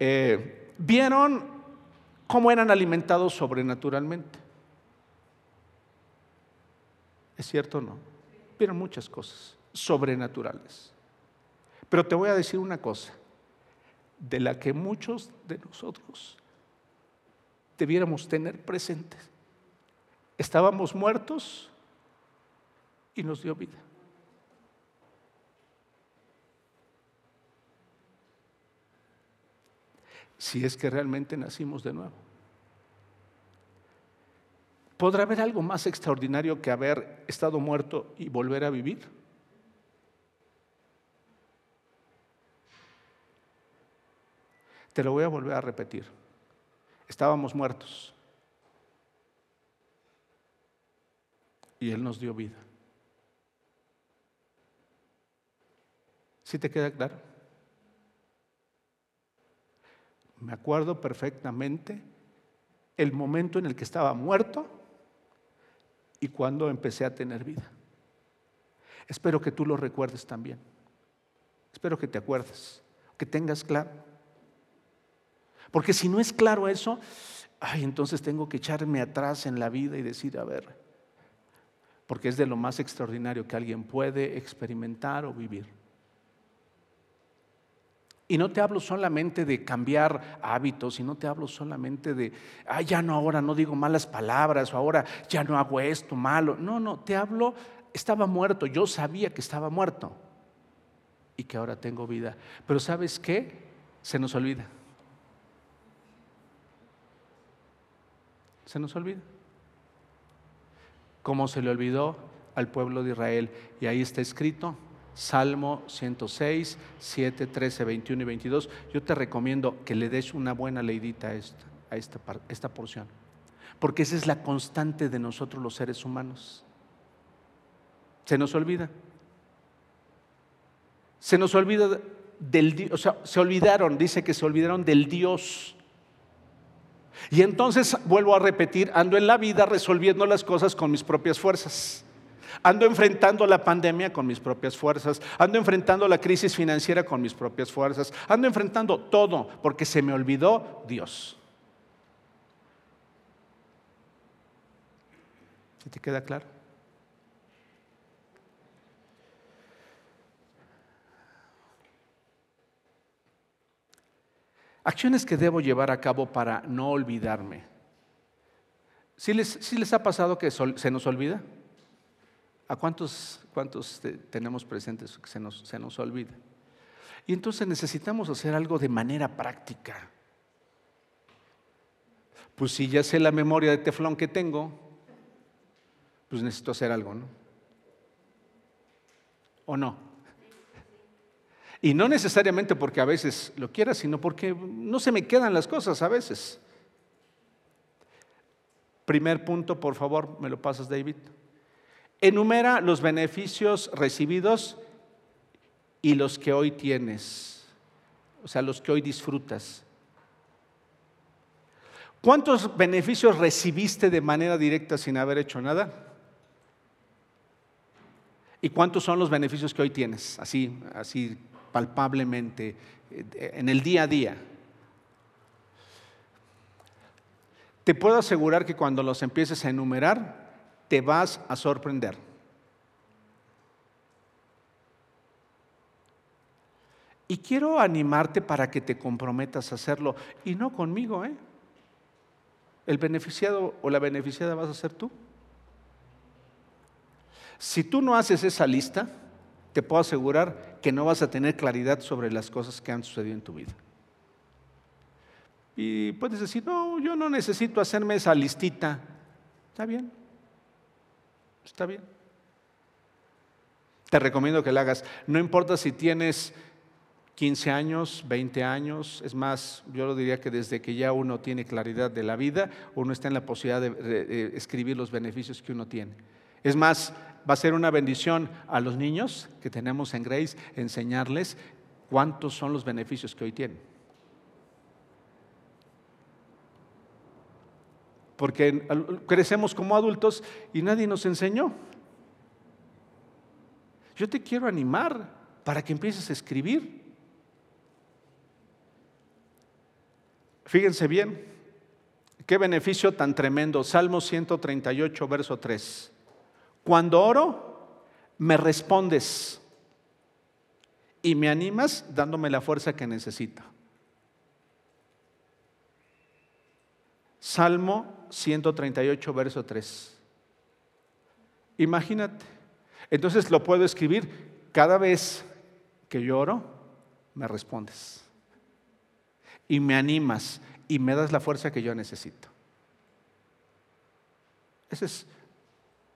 A: Eh, vieron cómo eran alimentados sobrenaturalmente. ¿Es cierto o no? Vieron muchas cosas sobrenaturales. Pero te voy a decir una cosa, de la que muchos de nosotros debiéramos tener presentes. Estábamos muertos y nos dio vida. Si es que realmente nacimos de nuevo. ¿Podrá haber algo más extraordinario que haber estado muerto y volver a vivir? Te lo voy a volver a repetir. Estábamos muertos. Y Él nos dio vida. ¿Sí te queda claro? Me acuerdo perfectamente el momento en el que estaba muerto y cuando empecé a tener vida. Espero que tú lo recuerdes también. Espero que te acuerdes, que tengas claro. Porque si no es claro eso, entonces tengo que echarme atrás en la vida y decir, a ver, porque es de lo más extraordinario que alguien puede experimentar o vivir. Y no te hablo solamente de cambiar hábitos, y no te hablo solamente de, ah, ya no, ahora no digo malas palabras, o ahora ya no hago esto malo. No, no, te hablo, estaba muerto, yo sabía que estaba muerto y que ahora tengo vida. Pero ¿sabes qué? Se nos olvida. Se nos olvida. Como se le olvidó al pueblo de Israel. Y ahí está escrito, Salmo 106, 7, 13, 21 y 22. Yo te recomiendo que le des una buena leidita a esta, a esta, esta porción, porque esa es la constante de nosotros los seres humanos. Se nos olvida. Se nos olvida del o sea, se olvidaron, dice que se olvidaron del Dios. Y entonces vuelvo a repetir, ando en la vida resolviendo las cosas con mis propias fuerzas. Ando enfrentando la pandemia con mis propias fuerzas. Ando enfrentando la crisis financiera con mis propias fuerzas. Ando enfrentando todo porque se me olvidó Dios. ¿Sí te queda claro? Acciones que debo llevar a cabo para no olvidarme. ¿Sí les ha pasado que se nos olvida? ¿A cuántos, cuántos tenemos presentes que se nos, se nos olvida? Y entonces necesitamos hacer algo de manera práctica. Pues si ya sé la memoria de teflón que tengo, pues necesito hacer algo, ¿no? ¿O no? Y no necesariamente porque a veces lo quiera, sino porque no se me quedan las cosas a veces. Primer punto, por favor, me lo pasas, David. Enumera los beneficios recibidos y los que hoy tienes, o sea, los que hoy disfrutas. ¿Cuántos beneficios recibiste de manera directa sin haber hecho nada? ¿Y cuántos son los beneficios que hoy tienes? Así, así palpablemente, en el día a día. Te puedo asegurar que cuando los empieces a enumerar, te vas a sorprender. Y quiero animarte para que te comprometas a hacerlo, y no conmigo, ¿eh? El beneficiado o la beneficiada vas a ser tú. Si tú no haces esa lista, te puedo asegurar que no vas a tener claridad sobre las cosas que han sucedido en tu vida. Y puedes decir, no, yo no necesito hacerme esa listita. Está bien, Está bien. Te recomiendo que la hagas. No importa si tienes 15 años, 20 años, es más, yo lo diría que desde que ya uno tiene claridad de la vida, uno está en la posibilidad de, escribir los beneficios que uno tiene. Es más, va a ser una bendición a los niños que tenemos en Grace enseñarles cuántos son los beneficios que hoy tienen. Porque crecemos como adultos y nadie nos enseñó. Yo te quiero animar para que empieces a escribir. Fíjense bien, qué beneficio tan tremendo. Salmo 138, verso 3. Cuando oro, me respondes y me animas dándome la fuerza que necesito. Salmo 138, verso 3. Imagínate. Entonces lo puedo escribir cada vez que lloro, me respondes. y me animas y me das la fuerza que yo necesito. Ese es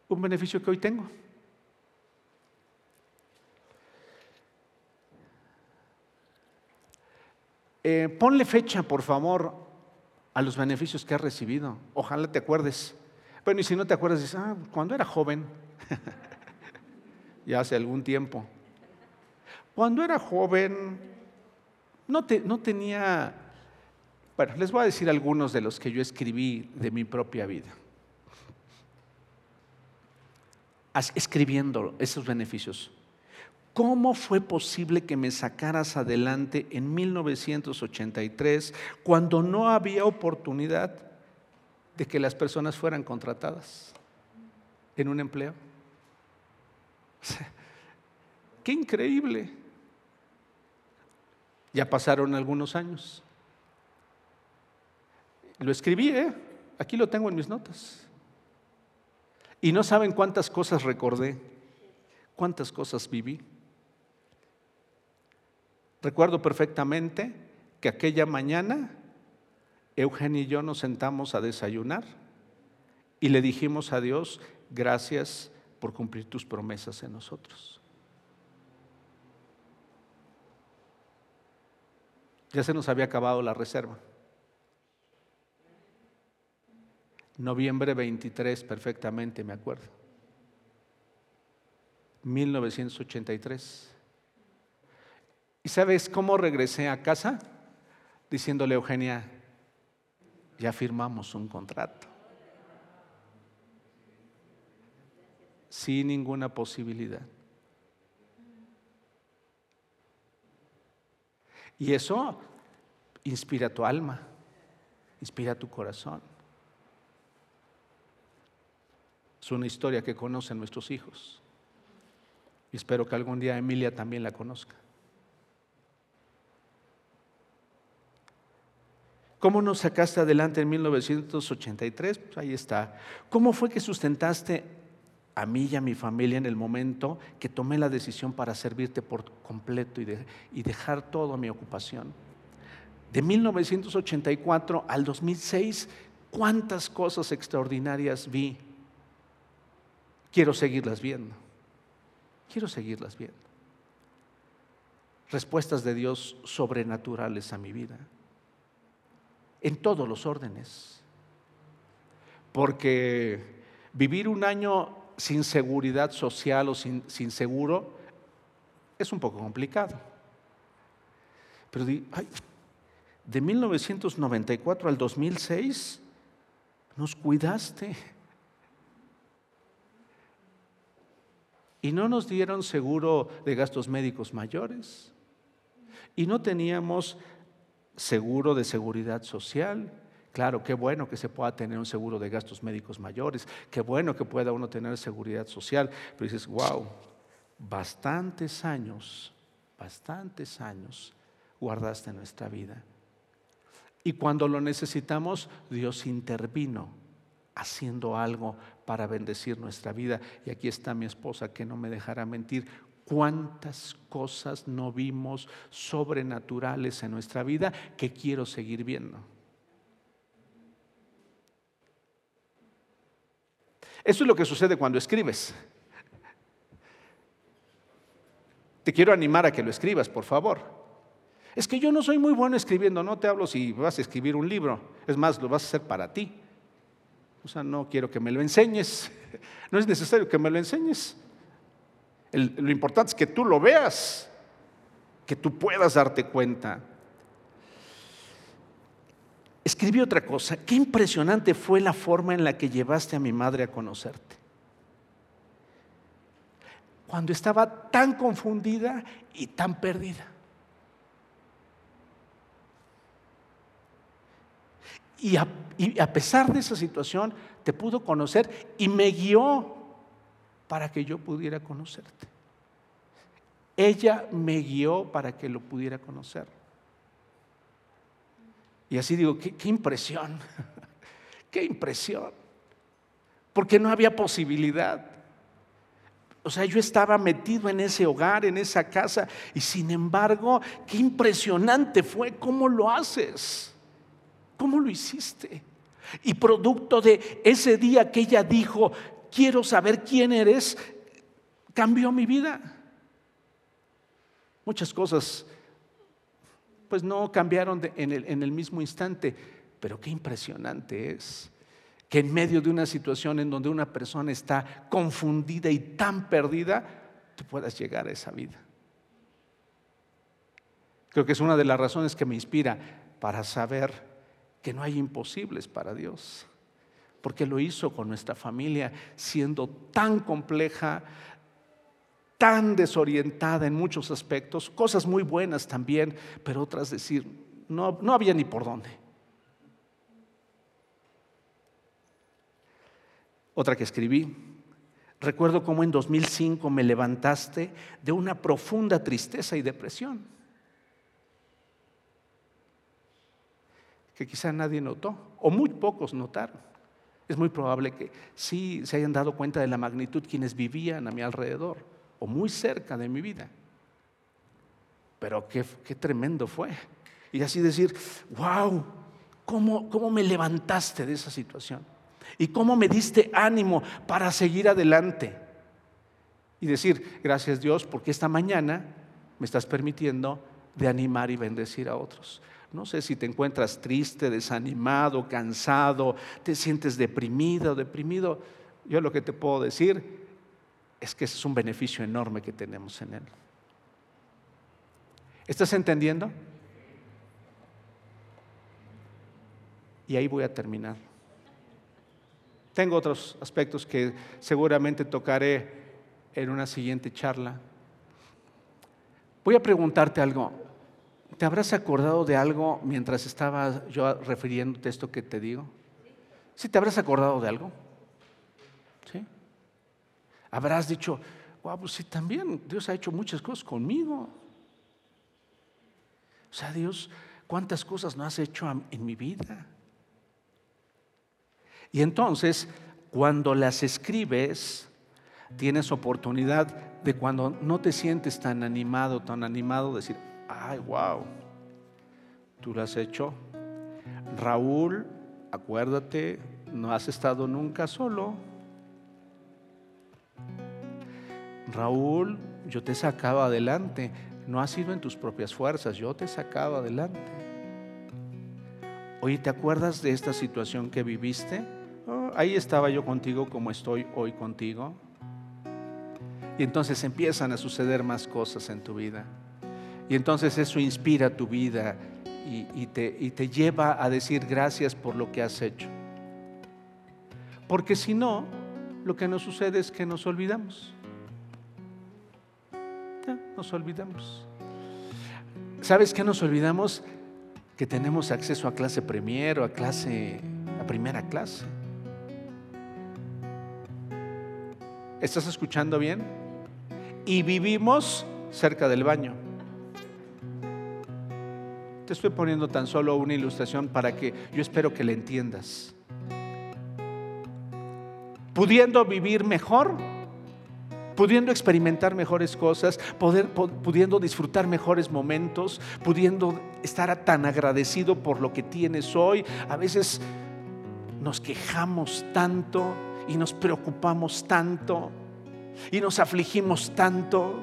A: un beneficio que hoy tengo. Eh, ponle fecha, por favor, a los beneficios que has recibido. Ojalá te acuerdes. Bueno, y si no te acuerdas, dices, ah, cuando era joven, ya hace algún tiempo. Cuando era joven, no, no tenía... Bueno, les voy a decir algunos de los que yo escribí de mi propia vida. Escribiendo esos beneficios. ¿Cómo fue posible que me sacaras adelante en 1983 cuando no había oportunidad de que las personas fueran contratadas en un empleo? ¡Qué increíble! Ya pasaron algunos años. Lo escribí, ¿eh? aquí lo tengo en mis notas. Y no saben cuántas cosas recordé, cuántas cosas viví. Recuerdo perfectamente que aquella mañana Eugenio y yo nos sentamos a desayunar y le dijimos a Dios, gracias por cumplir tus promesas en nosotros. Ya se nos había acabado la reserva. Noviembre 23, perfectamente me acuerdo. 1983. ¿Y sabes cómo regresé a casa? Diciéndole Eugenia, ya firmamos un contrato. Sin ninguna posibilidad. Y eso inspira tu alma, inspira tu corazón. Es una historia que conocen nuestros hijos. Y espero que algún día Emilia también la conozca. ¿Cómo nos sacaste adelante en 1983? Pues ahí está. ¿Cómo fue que sustentaste a mí y a mi familia en el momento que tomé la decisión para servirte por completo y, y dejar toda mi ocupación? De 1984 al 2006, ¿cuántas cosas extraordinarias vi? Quiero seguirlas viendo. Quiero seguirlas viendo. Respuestas de Dios sobrenaturales a mi vida en todos los órdenes. Porque vivir un año sin seguridad social o sin, seguro es un poco complicado. Pero de 1994 al 2006 nos cuidaste. Y no nos dieron seguro de gastos médicos mayores. Y no teníamos seguro de seguridad social. Claro, qué bueno que se pueda tener un seguro de gastos médicos mayores, qué bueno que pueda uno tener seguridad social, pero dices, wow, bastantes años, bastantes años guardaste nuestra vida. Y cuando lo necesitamos, Dios intervino haciendo algo para bendecir nuestra vida. Y aquí está mi esposa que no me dejará mentir cuántas cosas no vimos sobrenaturales en nuestra vida que quiero seguir viendo. Eso es lo que sucede cuando escribes. Te quiero animar a que lo escribas, por favor. Es que yo no soy muy bueno escribiendo, no te hablo si vas a escribir un libro, es más, lo vas a hacer para ti. O sea, no quiero que me lo enseñes, no es necesario que me lo enseñes lo importante es que tú lo veas, que tú puedas darte cuenta. Escribí otra cosa. Qué impresionante fue la forma en la que llevaste a mi madre a conocerte. Cuando estaba tan confundida y tan perdida. Y a, y a, pesar de esa situación, te pudo conocer y me guió para que yo pudiera conocerte. Ella me guió para que lo pudiera conocer. Y así digo, qué, impresión, qué impresión. Porque no había posibilidad. O sea, yo estaba metido en ese hogar, en esa casa, y sin embargo, qué impresionante fue cómo lo haces, cómo lo hiciste. Y producto de ese día que ella dijo, quiero saber quién eres, cambió mi vida. Muchas cosas, pues no cambiaron en, el, en el mismo instante, pero qué impresionante es que en medio de una situación en donde una persona está confundida y tan perdida, tú puedas llegar a esa vida. Creo que es una de las razones que me inspira para saber que no hay imposibles para Dios, porque lo hizo con nuestra familia siendo tan compleja, tan desorientada en muchos aspectos, cosas muy buenas también, pero otras decir, no, no había ni por dónde. Otra que escribí. Recuerdo cómo en 2005 me levantaste de una profunda tristeza y depresión. Que quizá nadie notó, o muy pocos notaron. Es muy probable que sí se hayan dado cuenta de la magnitud quienes vivían a mi alrededor, o muy cerca de mi vida. Pero qué, qué tremendo fue. Y así decir, wow, ¿cómo, ¿cómo me levantaste de esa situación? y cómo me diste ánimo para seguir adelante. Y decir, gracias Dios, porque esta mañana me estás permitiendo de animar y bendecir a otros. No sé si te encuentras triste, desanimado, cansado, te sientes deprimido, deprimido. Yo lo que te puedo decir es que ese es un beneficio enorme que tenemos en Él. ¿Estás entendiendo? Y ahí voy a terminar. Tengo otros aspectos que seguramente tocaré en una siguiente charla. Voy a preguntarte algo. ¿Te habrás acordado de algo mientras estaba yo refiriéndote esto que te digo? ¿Sí te habrás acordado de algo? ¿Sí? Habrás dicho, wow, pues sí, también Dios ha hecho muchas cosas conmigo. O sea, Dios, ¿cuántas cosas no has hecho en mi vida? Y entonces, cuando las escribes, tienes oportunidad de cuando no te sientes tan animado, tan animado, decir, ay, wow, tú lo has hecho. Raúl, acuérdate, no has estado nunca solo. Raúl, yo te he sacado adelante. No has sido en tus propias fuerzas, yo te he sacado adelante. Oye, ¿te acuerdas de esta situación que viviste? ahí estaba yo contigo como estoy hoy contigo. Y entonces empiezan a suceder más cosas en tu vida. Y entonces eso inspira tu vida y, te, lleva a decir gracias por lo que has hecho. Porque si no, lo que nos sucede es que nos olvidamos. nos olvidamos. ¿Sabes qué nos olvidamos? Que tenemos acceso a clase premier o a clase, a primera clase. ¿Estás escuchando bien? Y vivimos cerca del baño. Estoy poniendo tan solo una ilustración para que yo espero que le entiendas. Pudiendo vivir mejor, pudiendo experimentar mejores cosas, pudiendo disfrutar mejores momentos, pudiendo estar tan agradecido por lo que tienes hoy. A veces nos quejamos tanto y nos preocupamos tanto y nos afligimos tanto,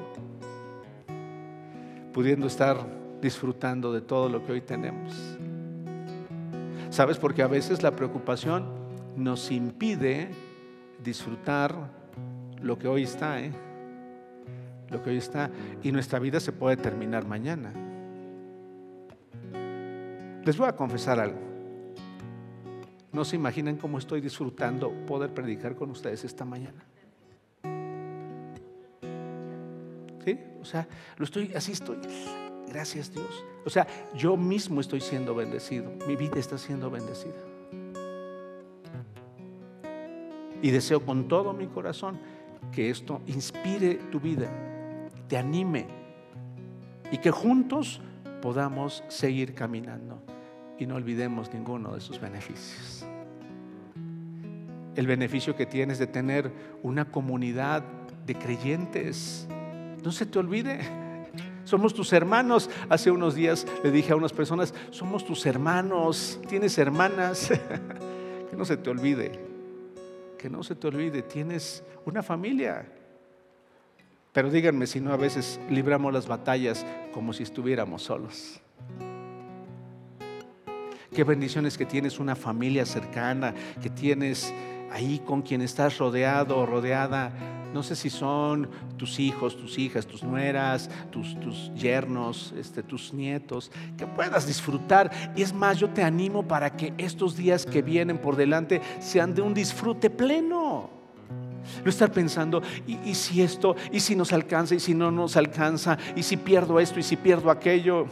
A: pudiendo estar disfrutando de todo lo que hoy tenemos. ¿Sabes? Porque a veces la preocupación nos impide disfrutar lo que hoy está, ¿eh? Lo que hoy está. Y nuestra vida se puede terminar mañana. Les voy a confesar algo. No se imaginan cómo estoy disfrutando poder predicar con ustedes esta mañana. ¿Sí? O sea, lo estoy, así estoy. Gracias Dios. O sea, yo mismo estoy siendo bendecido. Mi vida está siendo bendecida. Y deseo con todo mi corazón que esto inspire tu vida, te anime y que juntos podamos seguir caminando y no olvidemos ninguno de sus beneficios. El beneficio que tienes de tener una comunidad de creyentes. No se te olvide. Somos tus hermanos. Hace unos días le dije a unas personas, somos tus hermanos, tienes hermanas. que no se te olvide, que no se te olvide, tienes una familia. Pero díganme si no a veces libramos las batallas como si estuviéramos solos. Qué bendiciones que tienes una familia cercana, que tienes ahí con quien estás rodeado o rodeada no sé si son tus hijos, tus hijas, tus nueras, tus, tus yernos, este, tus nietos, que puedas disfrutar. Y es más, yo te animo para que estos días que vienen por delante sean de un disfrute pleno. No estar pensando, ¿y, ¿y, si esto, y si nos alcanza, y si no nos alcanza, y si pierdo esto, y si pierdo aquello.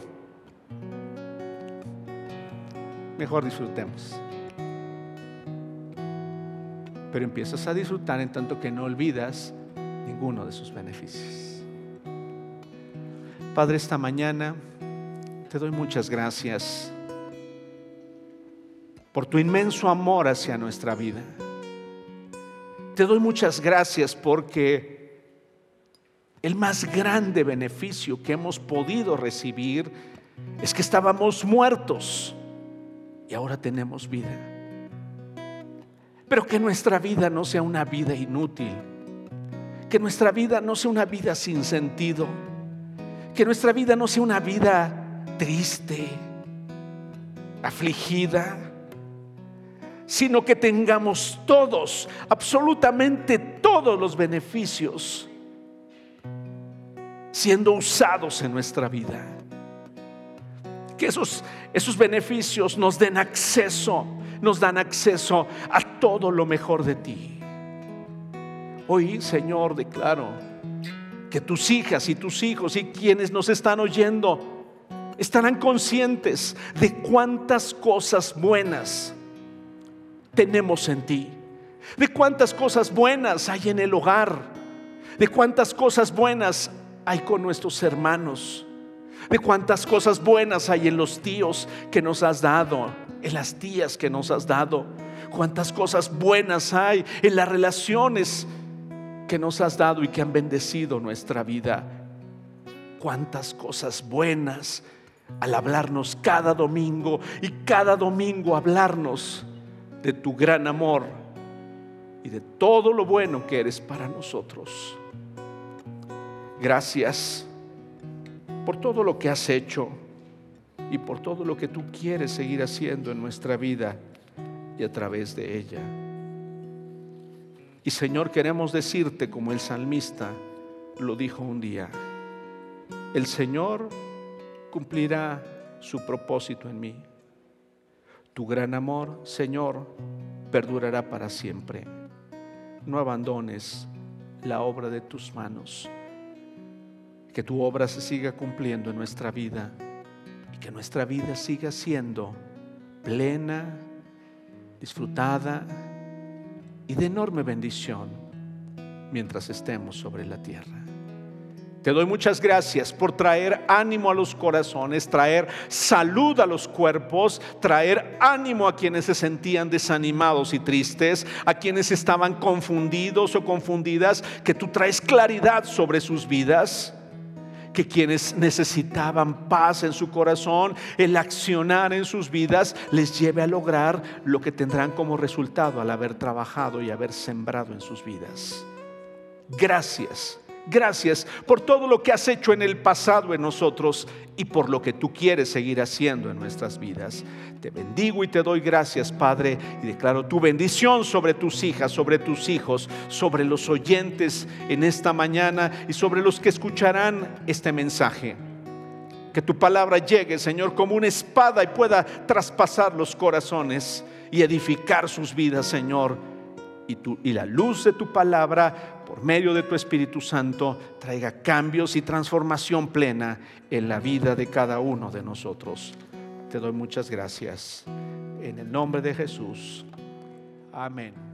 A: Mejor disfrutemos. Pero empiezas a disfrutar en tanto que no olvidas ninguno de sus beneficios. Padre, esta mañana te doy muchas gracias por tu inmenso amor hacia nuestra vida. Te doy muchas gracias porque el más grande beneficio que hemos podido recibir es que estábamos muertos y ahora tenemos vida. Pero que nuestra vida no sea una vida inútil que nuestra vida no sea una vida sin sentido, que nuestra vida no sea una vida triste, afligida, sino que tengamos todos, absolutamente todos los beneficios siendo usados en nuestra vida. Que esos, esos beneficios nos den acceso, nos dan acceso a todo lo mejor de ti. Hoy, Señor, declaro que tus hijas y tus hijos y quienes nos están oyendo estarán conscientes de cuántas cosas buenas tenemos en ti, de cuántas cosas buenas hay en el hogar, de cuántas cosas buenas hay con nuestros hermanos, de cuántas cosas buenas hay en los tíos que nos has dado, en las tías que nos has dado, cuántas cosas buenas hay en las relaciones que nos has dado y que han bendecido nuestra vida. Cuántas cosas buenas al hablarnos cada domingo y cada domingo hablarnos de tu gran amor y de todo lo bueno que eres para nosotros. Gracias por todo lo que has hecho y por todo lo que tú quieres seguir haciendo en nuestra vida y a través de ella. Y Señor, queremos decirte como el salmista lo dijo un día, el Señor cumplirá su propósito en mí. Tu gran amor, Señor, perdurará para siempre. No abandones la obra de tus manos. Que tu obra se siga cumpliendo en nuestra vida que nuestra vida siga siendo plena, disfrutada y de enorme bendición mientras estemos sobre la tierra. Te doy muchas gracias por traer ánimo a los corazones, traer salud a los cuerpos, traer ánimo a quienes se sentían desanimados y tristes, a quienes estaban confundidos o confundidas, que tú traes claridad sobre sus vidas que quienes necesitaban paz en su corazón, el accionar en sus vidas, les lleve a lograr lo que tendrán como resultado al haber trabajado y haber sembrado en sus vidas. Gracias Gracias por todo lo que has hecho en el pasado en nosotros y por lo que tú quieres seguir haciendo en nuestras vidas. Te bendigo y te doy gracias, Padre, y declaro tu bendición sobre tus hijas, sobre tus hijos, sobre los oyentes en esta mañana y sobre los que escucharán este mensaje. Que tu palabra llegue, Señor, como una espada y pueda traspasar los corazones y edificar sus vidas, Señor. Y, la luz de tu palabra por medio de tu Espíritu Santo, traiga cambios y transformación plena en la vida de cada uno de nosotros. Te doy muchas gracias. En el nombre de Jesús. Amén.